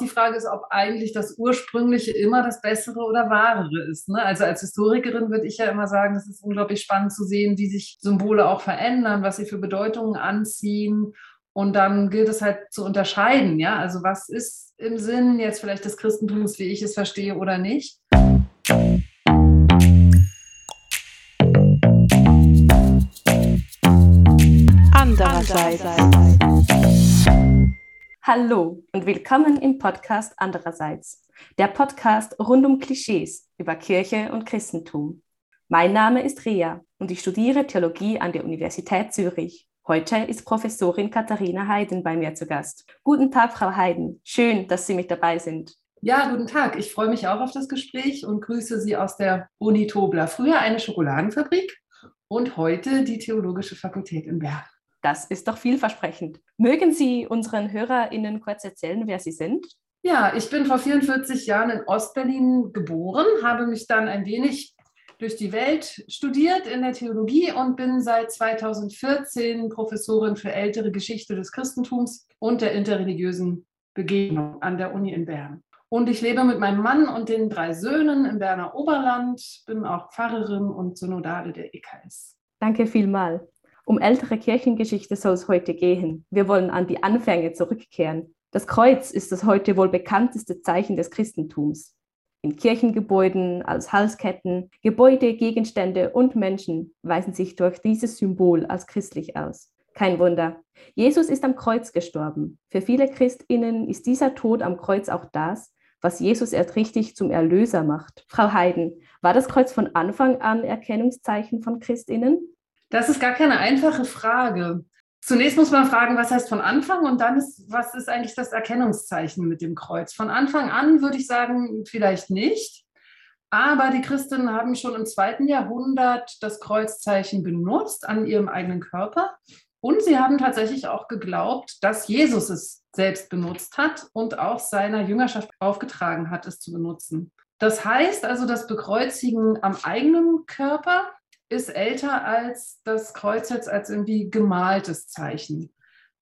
Die Frage ist, ob eigentlich das Ursprüngliche immer das Bessere oder Wahrere ist. Ne? Also als Historikerin würde ich ja immer sagen, es ist unglaublich spannend zu sehen, wie sich Symbole auch verändern, was sie für Bedeutungen anziehen. Und dann gilt es halt zu unterscheiden, ja. Also was ist im Sinn jetzt vielleicht des Christentums, wie ich es verstehe oder nicht. Andererseits. Hallo und willkommen im Podcast Andererseits, der Podcast rund um Klischees über Kirche und Christentum. Mein Name ist Ria und ich studiere Theologie an der Universität Zürich. Heute ist Professorin Katharina Heiden bei mir zu Gast. Guten Tag, Frau Heiden. Schön, dass Sie mit dabei sind. Ja, guten Tag. Ich freue mich auch auf das Gespräch und grüße Sie aus der Uni Tobler. Früher eine Schokoladenfabrik und heute die Theologische Fakultät in Bern. Das ist doch vielversprechend. Mögen Sie unseren HörerInnen kurz erzählen, wer Sie sind? Ja, ich bin vor 44 Jahren in Ostberlin geboren, habe mich dann ein wenig durch die Welt studiert in der Theologie und bin seit 2014 Professorin für ältere Geschichte des Christentums und der interreligiösen Begegnung an der Uni in Bern. Und ich lebe mit meinem Mann und den drei Söhnen im Berner Oberland, bin auch Pfarrerin und Synodale der EKS. Danke vielmals. Um ältere Kirchengeschichte soll es heute gehen. Wir wollen an die Anfänge zurückkehren. Das Kreuz ist das heute wohl bekannteste Zeichen des Christentums. In Kirchengebäuden, als Halsketten, Gebäude, Gegenstände und Menschen weisen sich durch dieses Symbol als christlich aus. Kein Wunder. Jesus ist am Kreuz gestorben. Für viele Christinnen ist dieser Tod am Kreuz auch das, was Jesus erst richtig zum Erlöser macht. Frau Heiden, war das Kreuz von Anfang an Erkennungszeichen von Christinnen? Das ist gar keine einfache Frage. Zunächst muss man fragen, was heißt von Anfang und dann ist, was ist eigentlich das Erkennungszeichen mit dem Kreuz? Von Anfang an würde ich sagen, vielleicht nicht. Aber die Christinnen haben schon im zweiten Jahrhundert das Kreuzzeichen benutzt an ihrem eigenen Körper. Und sie haben tatsächlich auch geglaubt, dass Jesus es selbst benutzt hat und auch seiner Jüngerschaft aufgetragen hat, es zu benutzen. Das heißt also, das Bekreuzigen am eigenen Körper ist älter als das Kreuz jetzt als irgendwie gemaltes Zeichen.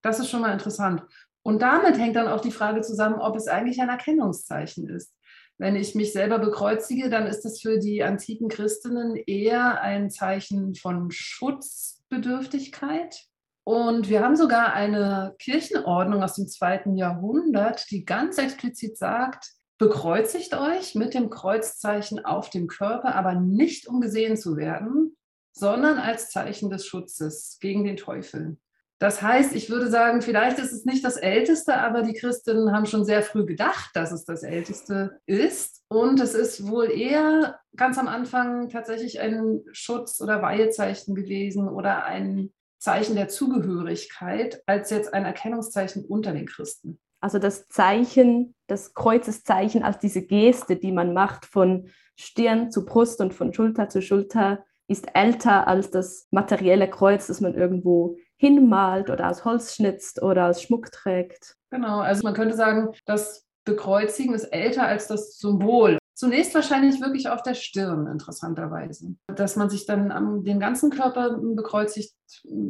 Das ist schon mal interessant. Und damit hängt dann auch die Frage zusammen, ob es eigentlich ein Erkennungszeichen ist. Wenn ich mich selber bekreuzige, dann ist es für die antiken Christinnen eher ein Zeichen von Schutzbedürftigkeit. Und wir haben sogar eine Kirchenordnung aus dem zweiten Jahrhundert, die ganz explizit sagt, bekreuzigt euch mit dem Kreuzzeichen auf dem Körper, aber nicht um gesehen zu werden, sondern als Zeichen des Schutzes gegen den Teufel. Das heißt, ich würde sagen, vielleicht ist es nicht das Älteste, aber die Christinnen haben schon sehr früh gedacht, dass es das Älteste ist. Und es ist wohl eher ganz am Anfang tatsächlich ein Schutz- oder Weihezeichen gewesen oder ein Zeichen der Zugehörigkeit als jetzt ein Erkennungszeichen unter den Christen. Also das Zeichen, das Kreuzeszeichen als diese Geste, die man macht von Stirn zu Brust und von Schulter zu Schulter, ist älter als das materielle Kreuz, das man irgendwo hinmalt oder aus Holz schnitzt oder aus Schmuck trägt. Genau, also man könnte sagen, das Bekreuzigen ist älter als das Symbol. Zunächst wahrscheinlich wirklich auf der Stirn, interessanterweise. Dass man sich dann am den ganzen Körper bekreuzigt,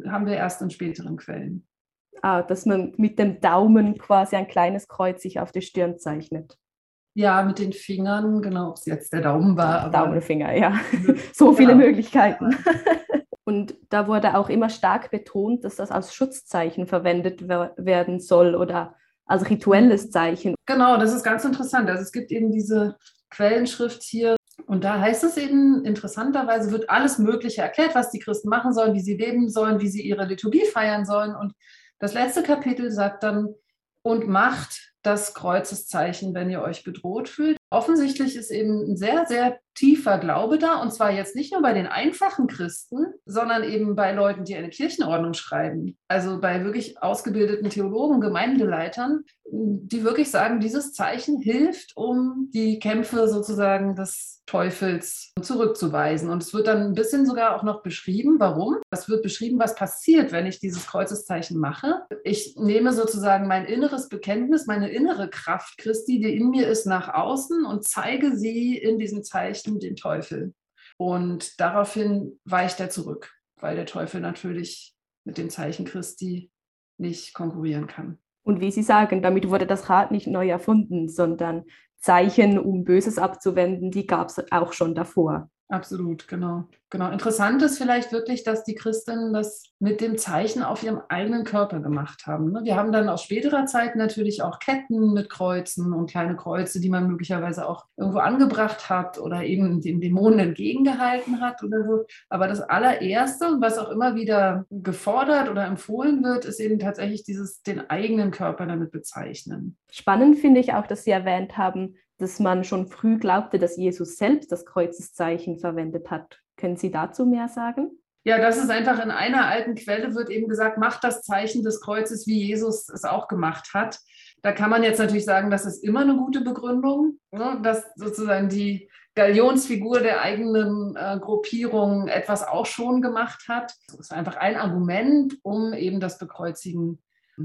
haben wir erst in späteren Quellen. Ah, dass man mit dem Daumen quasi ein kleines Kreuz sich auf die Stirn zeichnet. Ja, mit den Fingern, genau, ob es jetzt der Daumen war. Daumenfinger, ja. so viele ja. Möglichkeiten. Und da wurde auch immer stark betont, dass das als Schutzzeichen verwendet werden soll oder als rituelles Zeichen. Genau, das ist ganz interessant. Also es gibt eben diese Quellenschrift hier und da heißt es eben, interessanterweise wird alles Mögliche erklärt, was die Christen machen sollen, wie sie leben sollen, wie sie ihre Liturgie feiern sollen. Und das letzte Kapitel sagt dann, und macht das Kreuzeszeichen, wenn ihr euch bedroht fühlt. Offensichtlich ist eben ein sehr, sehr tiefer Glaube da, und zwar jetzt nicht nur bei den einfachen Christen, sondern eben bei Leuten, die eine Kirchenordnung schreiben, also bei wirklich ausgebildeten Theologen, Gemeindeleitern, die wirklich sagen, dieses Zeichen hilft, um die Kämpfe sozusagen des Teufels zurückzuweisen. Und es wird dann ein bisschen sogar auch noch beschrieben, warum. Es wird beschrieben, was passiert, wenn ich dieses Kreuzeszeichen mache. Ich nehme sozusagen mein inneres Bekenntnis, meine innere Kraft Christi, die in mir ist, nach außen und zeige sie in diesem Zeichen den Teufel. Und daraufhin weicht er zurück, weil der Teufel natürlich mit dem Zeichen Christi nicht konkurrieren kann. Und wie Sie sagen, damit wurde das Rad nicht neu erfunden, sondern Zeichen, um Böses abzuwenden, die gab es auch schon davor. Absolut, genau. Genau. Interessant ist vielleicht wirklich, dass die Christinnen das mit dem Zeichen auf ihrem eigenen Körper gemacht haben. Ne? Wir haben dann aus späterer Zeit natürlich auch Ketten mit Kreuzen und kleine Kreuze, die man möglicherweise auch irgendwo angebracht hat oder eben den Dämonen entgegengehalten hat oder so. Aber das allererste was auch immer wieder gefordert oder empfohlen wird, ist eben tatsächlich dieses den eigenen Körper damit bezeichnen. Spannend finde ich auch, dass Sie erwähnt haben, dass man schon früh glaubte, dass Jesus selbst das Kreuzeszeichen verwendet hat. Können Sie dazu mehr sagen? Ja, das ist einfach in einer alten Quelle wird eben gesagt, macht das Zeichen des Kreuzes, wie Jesus es auch gemacht hat. Da kann man jetzt natürlich sagen, das ist immer eine gute Begründung, ne, dass sozusagen die Galionsfigur der eigenen äh, Gruppierung etwas auch schon gemacht hat. Das ist einfach ein Argument, um eben das Bekreuzigen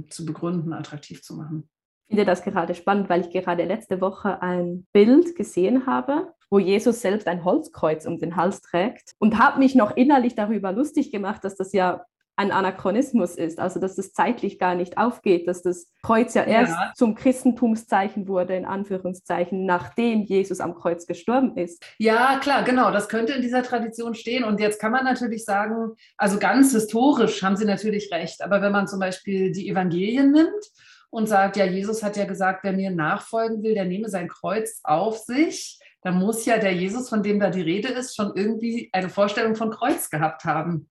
zu begründen, attraktiv zu machen finde das gerade spannend, weil ich gerade letzte Woche ein Bild gesehen habe, wo Jesus selbst ein Holzkreuz um den Hals trägt und habe mich noch innerlich darüber lustig gemacht, dass das ja ein Anachronismus ist, also dass das zeitlich gar nicht aufgeht, dass das Kreuz ja erst ja. zum Christentumszeichen wurde, in Anführungszeichen, nachdem Jesus am Kreuz gestorben ist. Ja, klar, genau, das könnte in dieser Tradition stehen. Und jetzt kann man natürlich sagen, also ganz historisch haben Sie natürlich recht, aber wenn man zum Beispiel die Evangelien nimmt, und sagt, ja, Jesus hat ja gesagt, wer mir nachfolgen will, der nehme sein Kreuz auf sich. Da muss ja der Jesus, von dem da die Rede ist, schon irgendwie eine Vorstellung von Kreuz gehabt haben.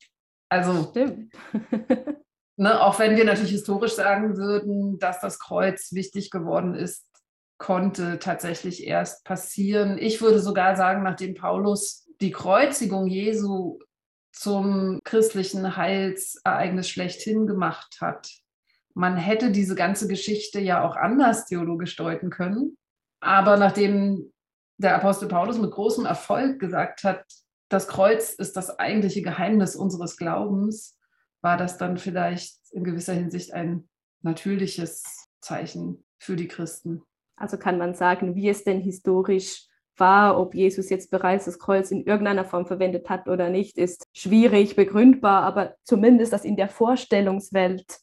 Also, ne, auch wenn wir natürlich historisch sagen würden, dass das Kreuz wichtig geworden ist, konnte tatsächlich erst passieren. Ich würde sogar sagen, nachdem Paulus die Kreuzigung Jesu zum christlichen Heilsereignis schlechthin gemacht hat, man hätte diese ganze Geschichte ja auch anders theologisch deuten können. Aber nachdem der Apostel Paulus mit großem Erfolg gesagt hat, das Kreuz ist das eigentliche Geheimnis unseres Glaubens, war das dann vielleicht in gewisser Hinsicht ein natürliches Zeichen für die Christen. Also kann man sagen, wie es denn historisch war, ob Jesus jetzt bereits das Kreuz in irgendeiner Form verwendet hat oder nicht, ist schwierig begründbar, aber zumindest, dass in der Vorstellungswelt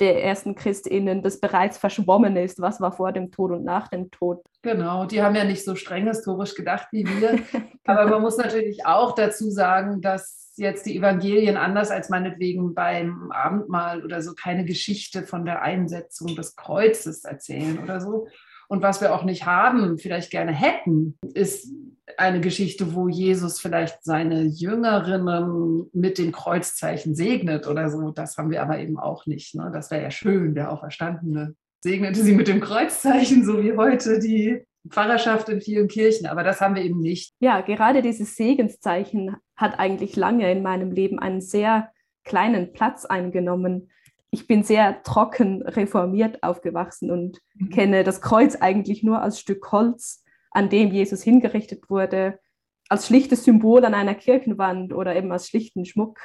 der ersten ChristInnen das bereits verschwommen ist, was war vor dem Tod und nach dem Tod. Genau, die haben ja nicht so streng historisch gedacht wie wir. Aber man muss natürlich auch dazu sagen, dass jetzt die Evangelien anders als meinetwegen beim Abendmahl oder so keine Geschichte von der Einsetzung des Kreuzes erzählen oder so. Und was wir auch nicht haben, vielleicht gerne hätten, ist eine Geschichte, wo Jesus vielleicht seine Jüngerinnen mit dem Kreuzzeichen segnet oder so. Das haben wir aber eben auch nicht. Ne? Das wäre ja schön, der Auferstandene segnete sie mit dem Kreuzzeichen, so wie heute die Pfarrerschaft in vielen Kirchen, aber das haben wir eben nicht. Ja, gerade dieses Segenszeichen hat eigentlich lange in meinem Leben einen sehr kleinen Platz eingenommen. Ich bin sehr trocken reformiert aufgewachsen und mhm. kenne das Kreuz eigentlich nur als Stück Holz an dem Jesus hingerichtet wurde, als schlichtes Symbol an einer Kirchenwand oder eben als schlichten Schmuck.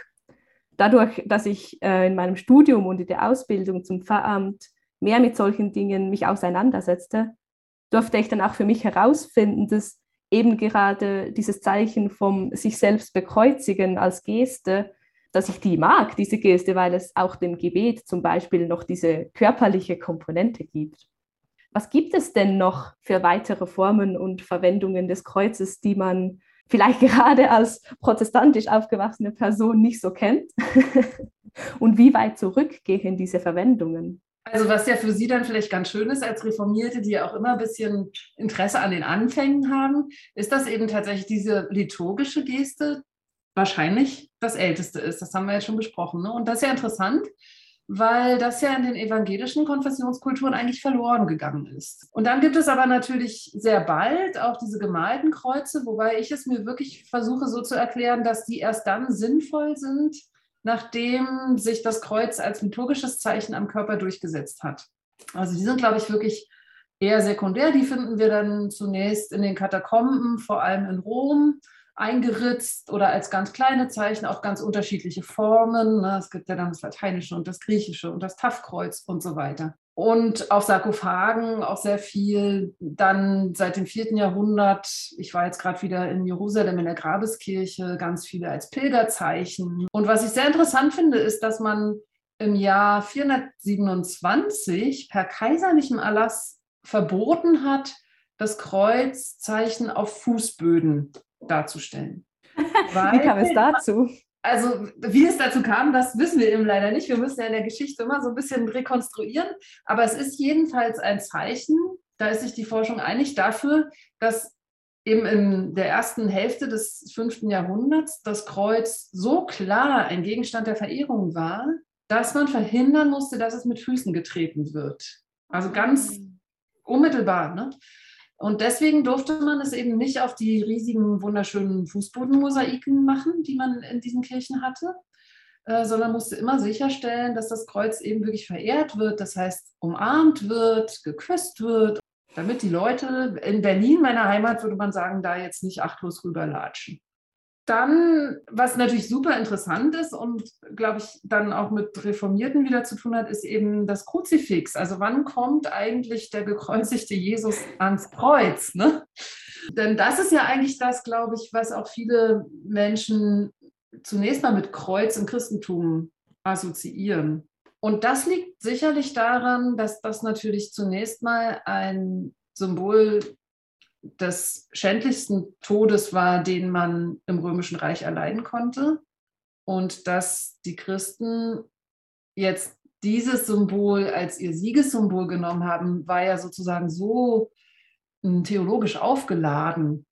Dadurch, dass ich äh, in meinem Studium und in der Ausbildung zum Pfarramt mehr mit solchen Dingen mich auseinandersetzte, durfte ich dann auch für mich herausfinden, dass eben gerade dieses Zeichen vom sich selbst bekreuzigen als Geste, dass ich die mag, diese Geste, weil es auch dem Gebet zum Beispiel noch diese körperliche Komponente gibt. Was gibt es denn noch für weitere Formen und Verwendungen des Kreuzes, die man vielleicht gerade als protestantisch aufgewachsene Person nicht so kennt? und wie weit zurückgehen diese Verwendungen? Also was ja für Sie dann vielleicht ganz schön ist als Reformierte, die ja auch immer ein bisschen Interesse an den Anfängen haben, ist das eben tatsächlich diese liturgische Geste wahrscheinlich das Älteste ist. Das haben wir ja schon besprochen. Ne? Und das ist ja interessant, weil das ja in den evangelischen Konfessionskulturen eigentlich verloren gegangen ist. Und dann gibt es aber natürlich sehr bald auch diese gemalten Kreuze, wobei ich es mir wirklich versuche so zu erklären, dass die erst dann sinnvoll sind, nachdem sich das Kreuz als liturgisches Zeichen am Körper durchgesetzt hat. Also die sind, glaube ich, wirklich eher sekundär. Die finden wir dann zunächst in den Katakomben, vor allem in Rom eingeritzt oder als ganz kleine Zeichen auf ganz unterschiedliche Formen. Ne? Es gibt ja dann das Lateinische und das Griechische und das Taffkreuz und so weiter. Und auf Sarkophagen auch sehr viel. Dann seit dem vierten Jahrhundert, ich war jetzt gerade wieder in Jerusalem in der Grabeskirche, ganz viele als Pilgerzeichen. Und was ich sehr interessant finde, ist, dass man im Jahr 427 per kaiserlichem Erlass verboten hat, das Kreuzzeichen auf Fußböden darzustellen. Weil, wie kam es dazu? Also, wie es dazu kam, das wissen wir eben leider nicht. Wir müssen ja in der Geschichte immer so ein bisschen rekonstruieren. Aber es ist jedenfalls ein Zeichen, da ist sich die Forschung einig dafür, dass eben in der ersten Hälfte des fünften Jahrhunderts das Kreuz so klar ein Gegenstand der Verehrung war, dass man verhindern musste, dass es mit Füßen getreten wird. Also ganz mhm. unmittelbar. Ne? Und deswegen durfte man es eben nicht auf die riesigen, wunderschönen Fußbodenmosaiken machen, die man in diesen Kirchen hatte, äh, sondern musste immer sicherstellen, dass das Kreuz eben wirklich verehrt wird, das heißt umarmt wird, geküsst wird, damit die Leute in Berlin, meiner Heimat, würde man sagen, da jetzt nicht achtlos rüberlatschen. Dann, was natürlich super interessant ist und glaube ich dann auch mit Reformierten wieder zu tun hat, ist eben das Kruzifix. Also wann kommt eigentlich der gekreuzigte Jesus ans Kreuz? Ne? Denn das ist ja eigentlich das, glaube ich, was auch viele Menschen zunächst mal mit Kreuz im Christentum assoziieren. Und das liegt sicherlich daran, dass das natürlich zunächst mal ein Symbol des schändlichsten Todes war, den man im Römischen Reich erleiden konnte. Und dass die Christen jetzt dieses Symbol als ihr Siegessymbol genommen haben, war ja sozusagen so hm, theologisch aufgeladen,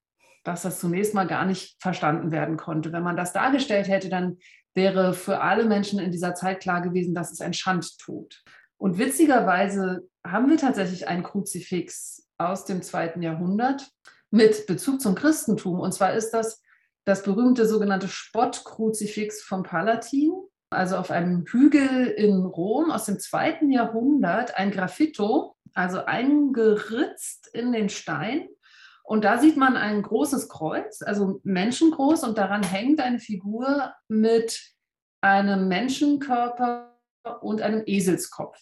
dass das zunächst mal gar nicht verstanden werden konnte. Wenn man das dargestellt hätte, dann wäre für alle Menschen in dieser Zeit klar gewesen, dass es ein Schandtod. Und witzigerweise haben wir tatsächlich ein Kruzifix aus dem zweiten Jahrhundert mit Bezug zum Christentum. Und zwar ist das das berühmte sogenannte Spottkruzifix vom Palatin, also auf einem Hügel in Rom aus dem zweiten Jahrhundert, ein Graffito, also eingeritzt in den Stein. Und da sieht man ein großes Kreuz, also menschengroß, und daran hängt eine Figur mit einem Menschenkörper und einem Eselskopf.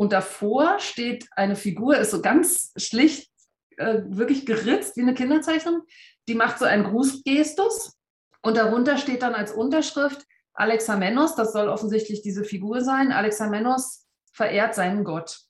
Und davor steht eine Figur, ist so ganz schlicht, äh, wirklich geritzt wie eine Kinderzeichnung. Die macht so einen Grußgestus. Und darunter steht dann als Unterschrift Alexamenos, das soll offensichtlich diese Figur sein. Alexamenos verehrt seinen Gott.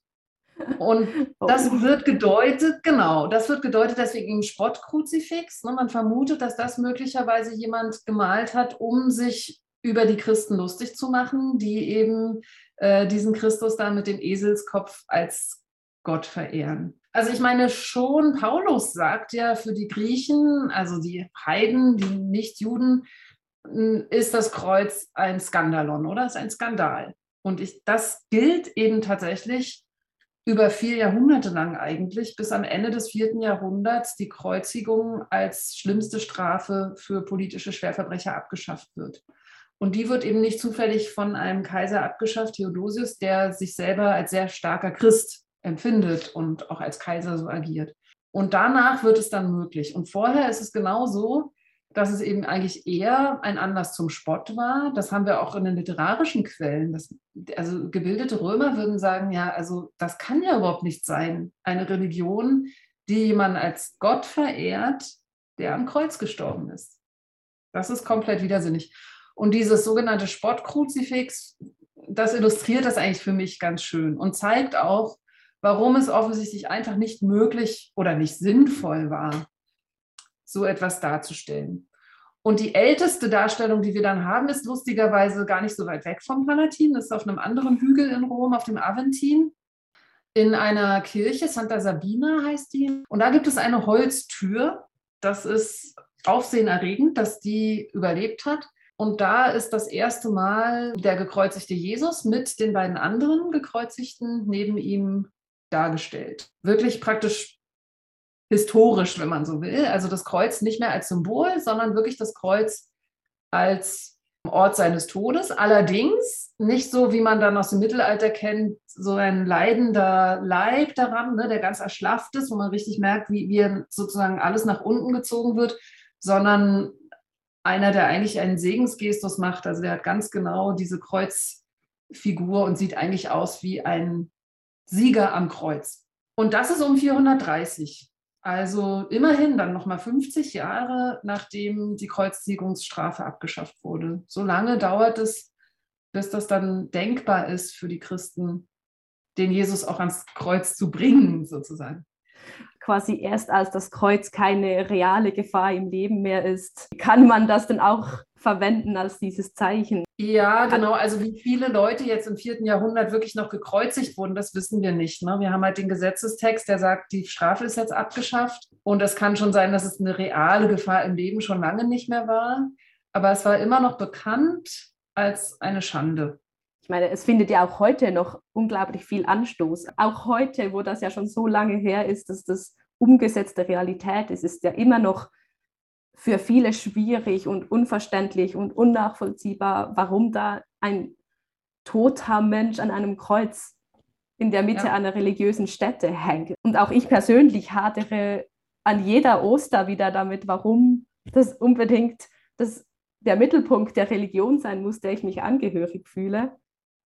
Und oh. das wird gedeutet, genau, das wird gedeutet deswegen im Spottkruzifix. Ne? Man vermutet, dass das möglicherweise jemand gemalt hat, um sich über die Christen lustig zu machen, die eben äh, diesen Christus dann mit dem Eselskopf als Gott verehren. Also ich meine, schon Paulus sagt ja für die Griechen, also die Heiden, die Nichtjuden, ist das Kreuz ein Skandalon, oder? Ist ein Skandal. Und ich, das gilt eben tatsächlich über vier Jahrhunderte lang eigentlich, bis am Ende des vierten Jahrhunderts die Kreuzigung als schlimmste Strafe für politische Schwerverbrecher abgeschafft wird. Und die wird eben nicht zufällig von einem Kaiser abgeschafft, Theodosius, der sich selber als sehr starker Christ empfindet und auch als Kaiser so agiert. Und danach wird es dann möglich. Und vorher ist es genau so, dass es eben eigentlich eher ein Anlass zum Spott war. Das haben wir auch in den literarischen Quellen. Das, also gebildete Römer würden sagen, ja, also das kann ja überhaupt nicht sein. Eine Religion, die jemand als Gott verehrt, der am Kreuz gestorben ist. Das ist komplett widersinnig. Und dieses sogenannte Spottkruzifix, das illustriert das eigentlich für mich ganz schön und zeigt auch, warum es offensichtlich einfach nicht möglich oder nicht sinnvoll war, so etwas darzustellen. Und die älteste Darstellung, die wir dann haben, ist lustigerweise gar nicht so weit weg vom Palatin. Das ist auf einem anderen Hügel in Rom, auf dem Aventin, in einer Kirche, Santa Sabina heißt die. Und da gibt es eine Holztür. Das ist aufsehenerregend, dass die überlebt hat. Und da ist das erste Mal der gekreuzigte Jesus mit den beiden anderen gekreuzigten neben ihm dargestellt. Wirklich praktisch historisch, wenn man so will. Also das Kreuz nicht mehr als Symbol, sondern wirklich das Kreuz als Ort seines Todes. Allerdings nicht so, wie man dann aus dem Mittelalter kennt, so ein leidender Leib daran, ne, der ganz erschlafft ist, wo man richtig merkt, wie, wie sozusagen alles nach unten gezogen wird, sondern einer, der eigentlich einen Segensgestus macht. Also der hat ganz genau diese Kreuzfigur und sieht eigentlich aus wie ein Sieger am Kreuz. Und das ist um 430. Also immerhin dann nochmal 50 Jahre, nachdem die Kreuzziehungsstrafe abgeschafft wurde. So lange dauert es, bis das dann denkbar ist für die Christen, den Jesus auch ans Kreuz zu bringen, sozusagen. Quasi erst als das Kreuz keine reale Gefahr im Leben mehr ist, kann man das dann auch verwenden als dieses Zeichen. Ja, genau. Also wie viele Leute jetzt im vierten Jahrhundert wirklich noch gekreuzigt wurden, das wissen wir nicht. Ne? Wir haben halt den Gesetzestext, der sagt, die Strafe ist jetzt abgeschafft. Und es kann schon sein, dass es eine reale Gefahr im Leben schon lange nicht mehr war. Aber es war immer noch bekannt als eine Schande. Ich meine, es findet ja auch heute noch unglaublich viel Anstoß. Auch heute, wo das ja schon so lange her ist, dass das umgesetzte Realität ist, ist ja immer noch für viele schwierig und unverständlich und unnachvollziehbar, warum da ein toter Mensch an einem Kreuz in der Mitte ja. einer religiösen Stätte hängt. Und auch ich persönlich hadere an jeder Oster wieder damit, warum das unbedingt das, der Mittelpunkt der Religion sein muss, der ich mich angehörig fühle.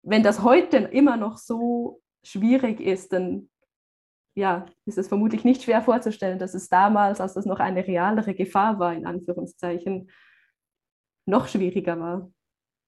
Wenn das heute immer noch so schwierig ist, dann ja, ist es vermutlich nicht schwer vorzustellen, dass es damals, als das noch eine realere Gefahr war, in Anführungszeichen, noch schwieriger war.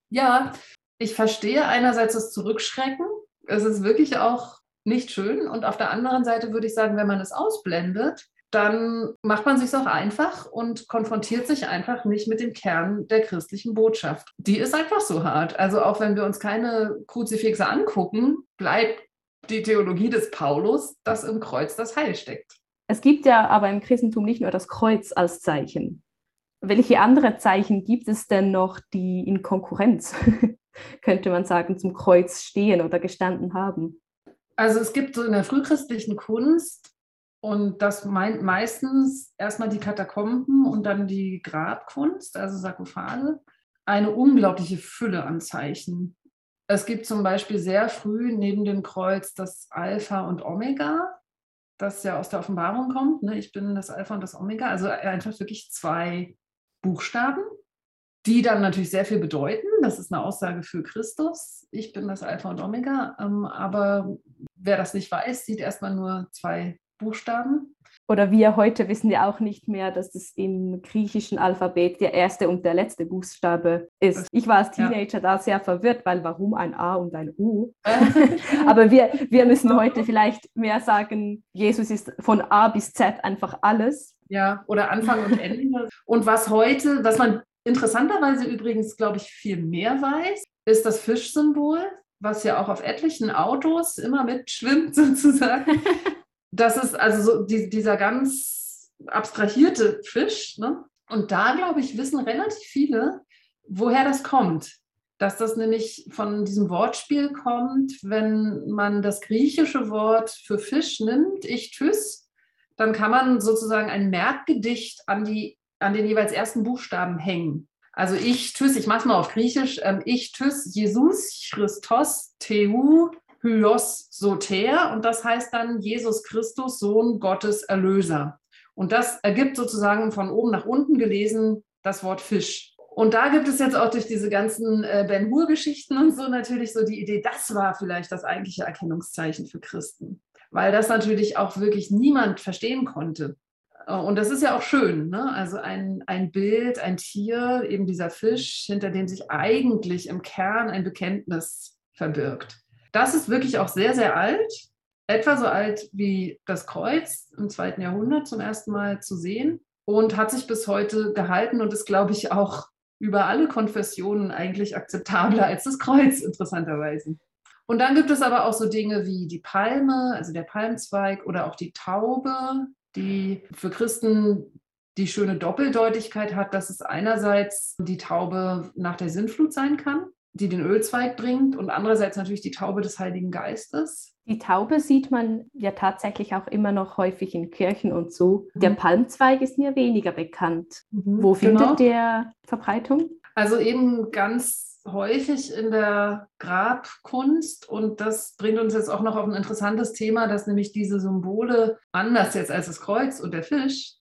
Ja, ich verstehe einerseits das Zurückschrecken. Es ist wirklich auch nicht schön. Und auf der anderen Seite würde ich sagen, wenn man es ausblendet, dann macht man sich auch einfach und konfrontiert sich einfach nicht mit dem Kern der christlichen Botschaft. Die ist einfach so hart. Also auch wenn wir uns keine Kruzifixe angucken, bleibt die Theologie des Paulus, dass im Kreuz das Heil steckt. Es gibt ja aber im Christentum nicht nur das Kreuz als Zeichen. Welche andere Zeichen gibt es denn noch, die in Konkurrenz, könnte man sagen, zum Kreuz stehen oder gestanden haben? Also es gibt so in der frühchristlichen Kunst, und das meint meistens erstmal die Katakomben und dann die Grabkunst, also Sarkophage, eine unglaubliche Fülle an Zeichen. Es gibt zum Beispiel sehr früh neben dem Kreuz das Alpha und Omega, das ja aus der Offenbarung kommt. Ne? Ich bin das Alpha und das Omega, also einfach wirklich zwei Buchstaben, die dann natürlich sehr viel bedeuten. Das ist eine Aussage für Christus. Ich bin das Alpha und Omega. Ähm, aber wer das nicht weiß, sieht erstmal nur zwei Buchstaben oder wir heute wissen ja auch nicht mehr, dass es im griechischen Alphabet der erste und der letzte Buchstabe ist. Ich war als Teenager ja. da sehr verwirrt, weil warum ein A und ein U? Aber wir, wir müssen heute vielleicht mehr sagen, Jesus ist von A bis Z einfach alles. Ja, oder Anfang und Ende. Und was heute, was man interessanterweise übrigens, glaube ich, viel mehr weiß, ist das Fischsymbol, was ja auch auf etlichen Autos immer mitschwimmt sozusagen. Das ist also so die, dieser ganz abstrahierte Fisch. Ne? Und da, glaube ich, wissen relativ viele, woher das kommt. Dass das nämlich von diesem Wortspiel kommt, wenn man das griechische Wort für Fisch nimmt, Ichthys, dann kann man sozusagen ein Merkgedicht an, die, an den jeweils ersten Buchstaben hängen. Also Ichthys, ich mache es mal auf Griechisch, ähm, Ichthys, Jesus, Christos, Theu, Hyos Soter und das heißt dann Jesus Christus, Sohn Gottes Erlöser. Und das ergibt sozusagen von oben nach unten gelesen das Wort Fisch. Und da gibt es jetzt auch durch diese ganzen äh, Ben Hur-Geschichten und so natürlich so die Idee, das war vielleicht das eigentliche Erkennungszeichen für Christen, weil das natürlich auch wirklich niemand verstehen konnte. Äh, und das ist ja auch schön, ne? also ein, ein Bild, ein Tier, eben dieser Fisch, hinter dem sich eigentlich im Kern ein Bekenntnis verbirgt. Das ist wirklich auch sehr, sehr alt, etwa so alt wie das Kreuz im zweiten Jahrhundert zum ersten Mal zu sehen und hat sich bis heute gehalten und ist, glaube ich, auch über alle Konfessionen eigentlich akzeptabler als das Kreuz, interessanterweise. Und dann gibt es aber auch so Dinge wie die Palme, also der Palmzweig oder auch die Taube, die für Christen die schöne Doppeldeutigkeit hat, dass es einerseits die Taube nach der Sintflut sein kann die den Ölzweig bringt und andererseits natürlich die Taube des Heiligen Geistes. Die Taube sieht man ja tatsächlich auch immer noch häufig in Kirchen und so. Der mhm. Palmzweig ist mir weniger bekannt. Mhm, Wo findet genau. der Verbreitung? Also eben ganz häufig in der Grabkunst und das bringt uns jetzt auch noch auf ein interessantes Thema, dass nämlich diese Symbole anders jetzt als das Kreuz und der Fisch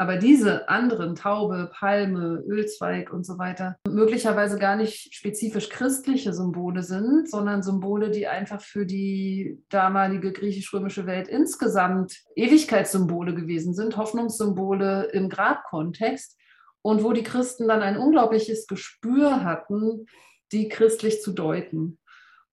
aber diese anderen, Taube, Palme, Ölzweig und so weiter, möglicherweise gar nicht spezifisch christliche Symbole sind, sondern Symbole, die einfach für die damalige griechisch-römische Welt insgesamt Ewigkeitssymbole gewesen sind, Hoffnungssymbole im Grabkontext und wo die Christen dann ein unglaubliches Gespür hatten, die christlich zu deuten.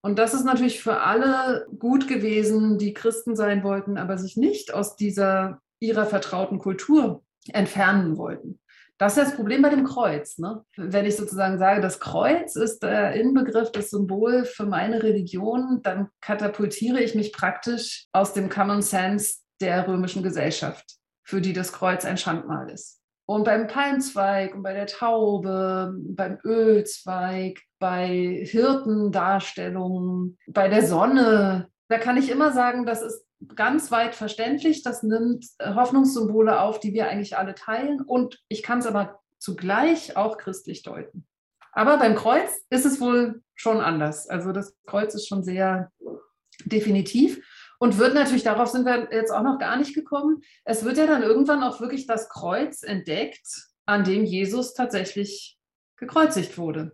Und das ist natürlich für alle gut gewesen, die Christen sein wollten, aber sich nicht aus dieser ihrer vertrauten Kultur entfernen wollten. Das ist das Problem bei dem Kreuz. Ne? Wenn ich sozusagen sage, das Kreuz ist der Inbegriff, das Symbol für meine Religion, dann katapultiere ich mich praktisch aus dem Common Sense der römischen Gesellschaft, für die das Kreuz ein Schandmal ist. Und beim Palmzweig und bei der Taube, beim Ölzweig, bei Hirtendarstellungen, bei der Sonne, da kann ich immer sagen, das ist ganz weit verständlich. Das nimmt Hoffnungssymbole auf, die wir eigentlich alle teilen. Und ich kann es aber zugleich auch christlich deuten. Aber beim Kreuz ist es wohl schon anders. Also das Kreuz ist schon sehr definitiv und wird natürlich, darauf sind wir jetzt auch noch gar nicht gekommen, es wird ja dann irgendwann auch wirklich das Kreuz entdeckt, an dem Jesus tatsächlich gekreuzigt wurde.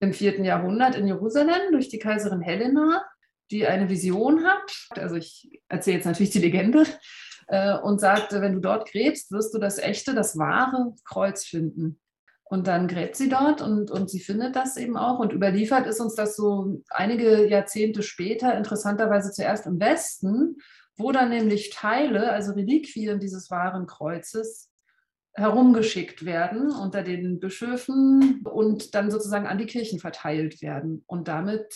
Im vierten Jahrhundert in Jerusalem durch die Kaiserin Helena, die eine Vision hat. Also ich erzähle jetzt natürlich die Legende äh, und sagte, wenn du dort gräbst, wirst du das echte, das wahre Kreuz finden. Und dann gräbt sie dort und, und sie findet das eben auch. Und überliefert ist uns das so einige Jahrzehnte später, interessanterweise zuerst im Westen, wo dann nämlich Teile, also Reliquien dieses wahren Kreuzes, herumgeschickt werden unter den Bischöfen und dann sozusagen an die Kirchen verteilt werden. Und damit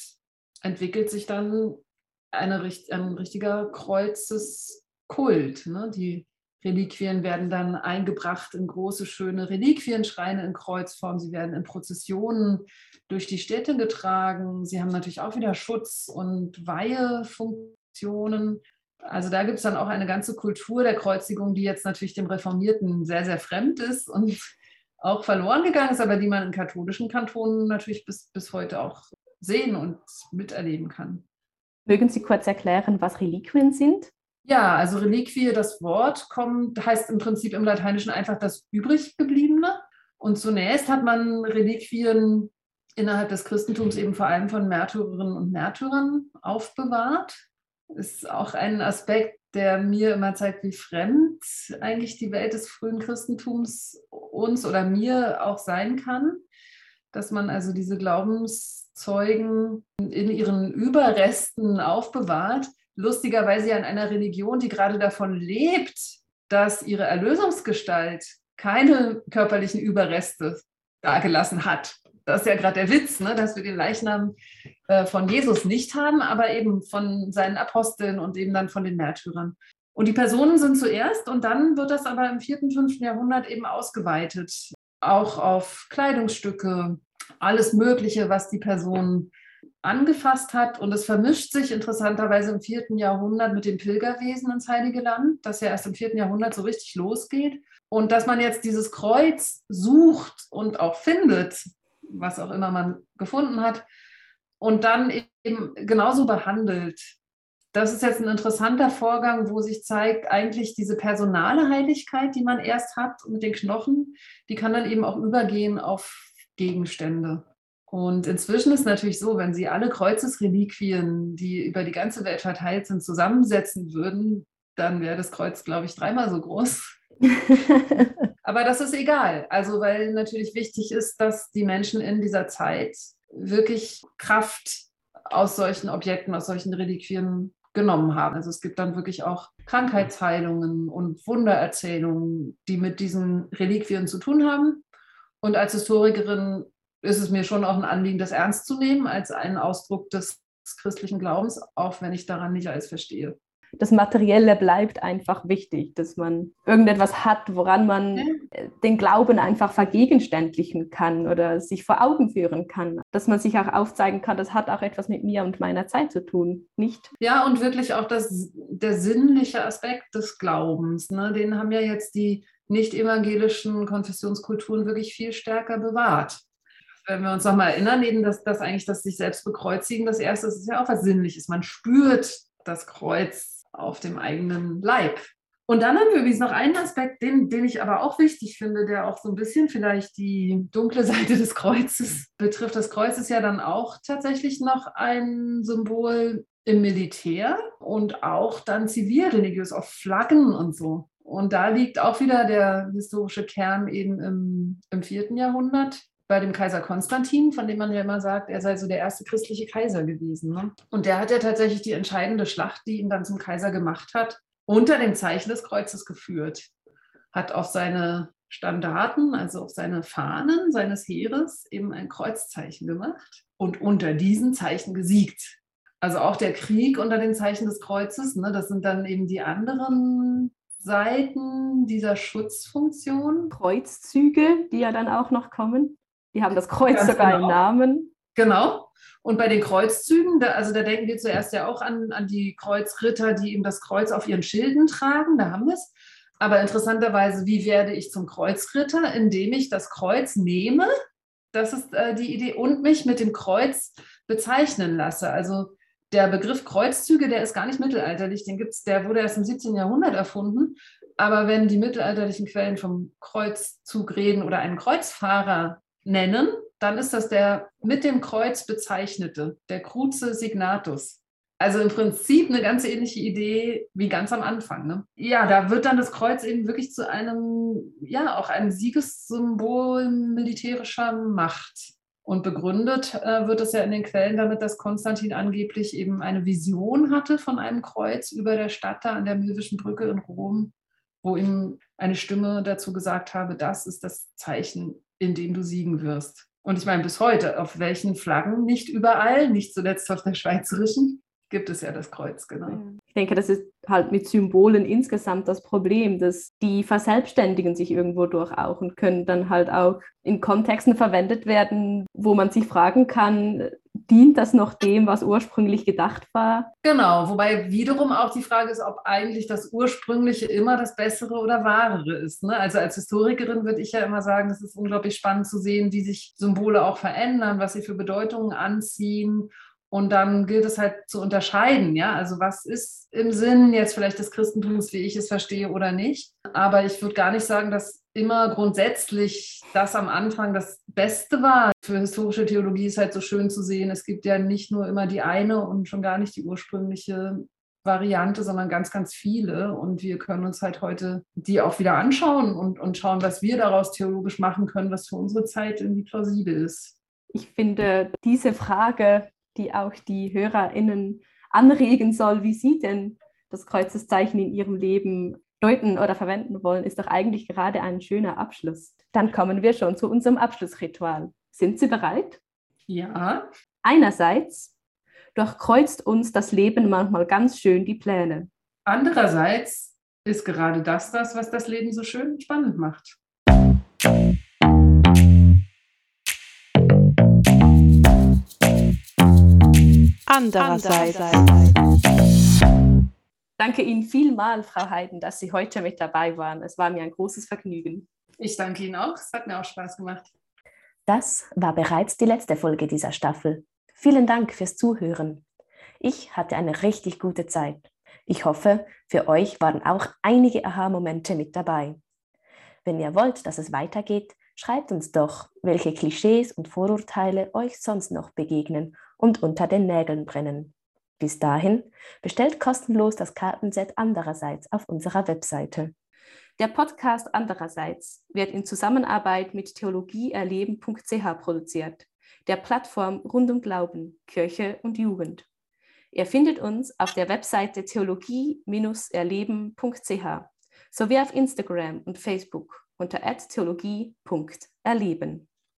entwickelt sich dann eine, ein richtiger Kreuzeskult. Ne? Die Reliquien werden dann eingebracht in große, schöne Reliquienschreine in Kreuzform. Sie werden in Prozessionen durch die Städte getragen. Sie haben natürlich auch wieder Schutz- und Weihefunktionen. Also da gibt es dann auch eine ganze Kultur der Kreuzigung, die jetzt natürlich dem Reformierten sehr, sehr fremd ist und auch verloren gegangen ist, aber die man in katholischen Kantonen natürlich bis, bis heute auch sehen und miterleben kann. Mögen Sie kurz erklären, was Reliquien sind? Ja, also Reliquie, das Wort kommt, heißt im Prinzip im Lateinischen einfach das übriggebliebene. Und zunächst hat man Reliquien innerhalb des Christentums eben vor allem von Märtyrerinnen und Märtyrern aufbewahrt. Ist auch ein Aspekt, der mir immer zeigt, wie fremd eigentlich die Welt des frühen Christentums uns oder mir auch sein kann. Dass man also diese Glaubenszeugen in ihren Überresten aufbewahrt lustigerweise ja in einer Religion, die gerade davon lebt, dass ihre Erlösungsgestalt keine körperlichen Überreste dargelassen hat. Das ist ja gerade der Witz, ne? dass wir den Leichnam äh, von Jesus nicht haben, aber eben von seinen Aposteln und eben dann von den Märtyrern. Und die Personen sind zuerst und dann wird das aber im vierten, fünften Jahrhundert eben ausgeweitet, auch auf Kleidungsstücke, alles Mögliche, was die Person angefasst hat. Und es vermischt sich interessanterweise im vierten Jahrhundert mit dem Pilgerwesen ins Heilige Land, das ja erst im vierten Jahrhundert so richtig losgeht. Und dass man jetzt dieses Kreuz sucht und auch findet, was auch immer man gefunden hat, und dann eben genauso behandelt. Das ist jetzt ein interessanter Vorgang, wo sich zeigt, eigentlich diese personale Heiligkeit, die man erst hat mit den Knochen, die kann dann eben auch übergehen auf Gegenstände. Und inzwischen ist natürlich so, wenn Sie alle Kreuzesreliquien, die über die ganze Welt verteilt sind, zusammensetzen würden, dann wäre das Kreuz, glaube ich, dreimal so groß. Aber das ist egal. Also, weil natürlich wichtig ist, dass die Menschen in dieser Zeit wirklich Kraft aus solchen Objekten, aus solchen Reliquien genommen haben. Also es gibt dann wirklich auch Krankheitsheilungen und Wundererzählungen, die mit diesen Reliquien zu tun haben. Und als Historikerin ist es mir schon auch ein Anliegen, das ernst zu nehmen als einen Ausdruck des christlichen Glaubens, auch wenn ich daran nicht alles verstehe. Das Materielle bleibt einfach wichtig, dass man irgendetwas hat, woran man ja. den Glauben einfach vergegenständlichen kann oder sich vor Augen führen kann. Dass man sich auch aufzeigen kann, das hat auch etwas mit mir und meiner Zeit zu tun, nicht? Ja, und wirklich auch das, der sinnliche Aspekt des Glaubens. Ne? Den haben ja jetzt die nicht evangelischen Konfessionskulturen wirklich viel stärker bewahrt wenn wir uns nochmal erinnern, eben, dass das eigentlich das sich selbst bekreuzigen, das erste ist ja auch was Sinnliches. Man spürt das Kreuz auf dem eigenen Leib. Und dann haben wir übrigens noch einen Aspekt, den, den ich aber auch wichtig finde, der auch so ein bisschen vielleicht die dunkle Seite des Kreuzes betrifft. Das Kreuz ist ja dann auch tatsächlich noch ein Symbol im Militär und auch dann zivilreligiös auf Flaggen und so. Und da liegt auch wieder der historische Kern eben im, im vierten Jahrhundert bei dem Kaiser Konstantin, von dem man ja immer sagt, er sei so der erste christliche Kaiser gewesen. Ne? Und der hat ja tatsächlich die entscheidende Schlacht, die ihn dann zum Kaiser gemacht hat, unter dem Zeichen des Kreuzes geführt. Hat auf seine Standarten, also auf seine Fahnen seines Heeres, eben ein Kreuzzeichen gemacht und unter diesen Zeichen gesiegt. Also auch der Krieg unter dem Zeichen des Kreuzes, ne, das sind dann eben die anderen Seiten dieser Schutzfunktion. Kreuzzüge, die ja dann auch noch kommen. Die haben das Kreuz Ganz sogar genau. im Namen. Genau. Und bei den Kreuzzügen, da, also da denken wir zuerst ja auch an, an die Kreuzritter, die eben das Kreuz auf ihren Schilden tragen, da haben wir es. Aber interessanterweise, wie werde ich zum Kreuzritter? Indem ich das Kreuz nehme, das ist äh, die Idee, und mich mit dem Kreuz bezeichnen lasse. Also der Begriff Kreuzzüge, der ist gar nicht mittelalterlich, den gibt's, der wurde erst im 17. Jahrhundert erfunden. Aber wenn die mittelalterlichen Quellen vom Kreuzzug reden oder einen Kreuzfahrer nennen, dann ist das der mit dem Kreuz bezeichnete, der Cruce Signatus. Also im Prinzip eine ganz ähnliche Idee wie ganz am Anfang. Ne? Ja, da wird dann das Kreuz eben wirklich zu einem, ja, auch einem Siegessymbol militärischer Macht. Und begründet äh, wird es ja in den Quellen damit, dass Konstantin angeblich eben eine Vision hatte von einem Kreuz über der Stadt da an der Milvischen Brücke in Rom, wo ihm eine Stimme dazu gesagt habe, das ist das Zeichen, in dem du siegen wirst. Und ich meine, bis heute, auf welchen Flaggen? Nicht überall, nicht zuletzt auf der schweizerischen, gibt es ja das Kreuz, genau. Ich denke, das ist halt mit Symbolen insgesamt das Problem, dass die verselbstständigen sich irgendwo durch auch und können dann halt auch in Kontexten verwendet werden, wo man sich fragen kann, dient das noch dem, was ursprünglich gedacht war? Genau, wobei wiederum auch die Frage ist, ob eigentlich das Ursprüngliche immer das Bessere oder Wahrere ist. Ne? Also als Historikerin würde ich ja immer sagen, es ist unglaublich spannend zu sehen, wie sich Symbole auch verändern, was sie für Bedeutungen anziehen und dann gilt es halt zu unterscheiden, ja, also was ist im Sinn jetzt vielleicht des Christentums, wie ich es verstehe oder nicht. Aber ich würde gar nicht sagen, dass immer grundsätzlich das am Anfang das Beste war. Für historische Theologie ist halt so schön zu sehen, es gibt ja nicht nur immer die eine und schon gar nicht die ursprüngliche Variante, sondern ganz, ganz viele. Und wir können uns halt heute die auch wieder anschauen und, und schauen, was wir daraus theologisch machen können, was für unsere Zeit irgendwie plausibel ist. Ich finde diese Frage die auch die HörerInnen anregen soll, wie sie denn das Kreuzeszeichen in ihrem Leben deuten oder verwenden wollen, ist doch eigentlich gerade ein schöner Abschluss. Dann kommen wir schon zu unserem Abschlussritual. Sind Sie bereit? Ja. Einerseits durchkreuzt uns das Leben manchmal ganz schön die Pläne. Andererseits ist gerade das das, was das Leben so schön spannend macht. Andererseits. Danke Ihnen vielmal, Frau Heiden, dass Sie heute mit dabei waren. Es war mir ein großes Vergnügen. Ich danke Ihnen auch. Es hat mir auch Spaß gemacht. Das war bereits die letzte Folge dieser Staffel. Vielen Dank fürs Zuhören. Ich hatte eine richtig gute Zeit. Ich hoffe, für euch waren auch einige Aha-Momente mit dabei. Wenn ihr wollt, dass es weitergeht, schreibt uns doch, welche Klischees und Vorurteile euch sonst noch begegnen und unter den Nägeln brennen. Bis dahin bestellt kostenlos das Kartenset andererseits auf unserer Webseite. Der Podcast andererseits wird in Zusammenarbeit mit theologieerleben.ch produziert, der Plattform rund um Glauben, Kirche und Jugend. Ihr findet uns auf der Webseite theologie-erleben.ch sowie auf Instagram und Facebook unter theologie.erleben.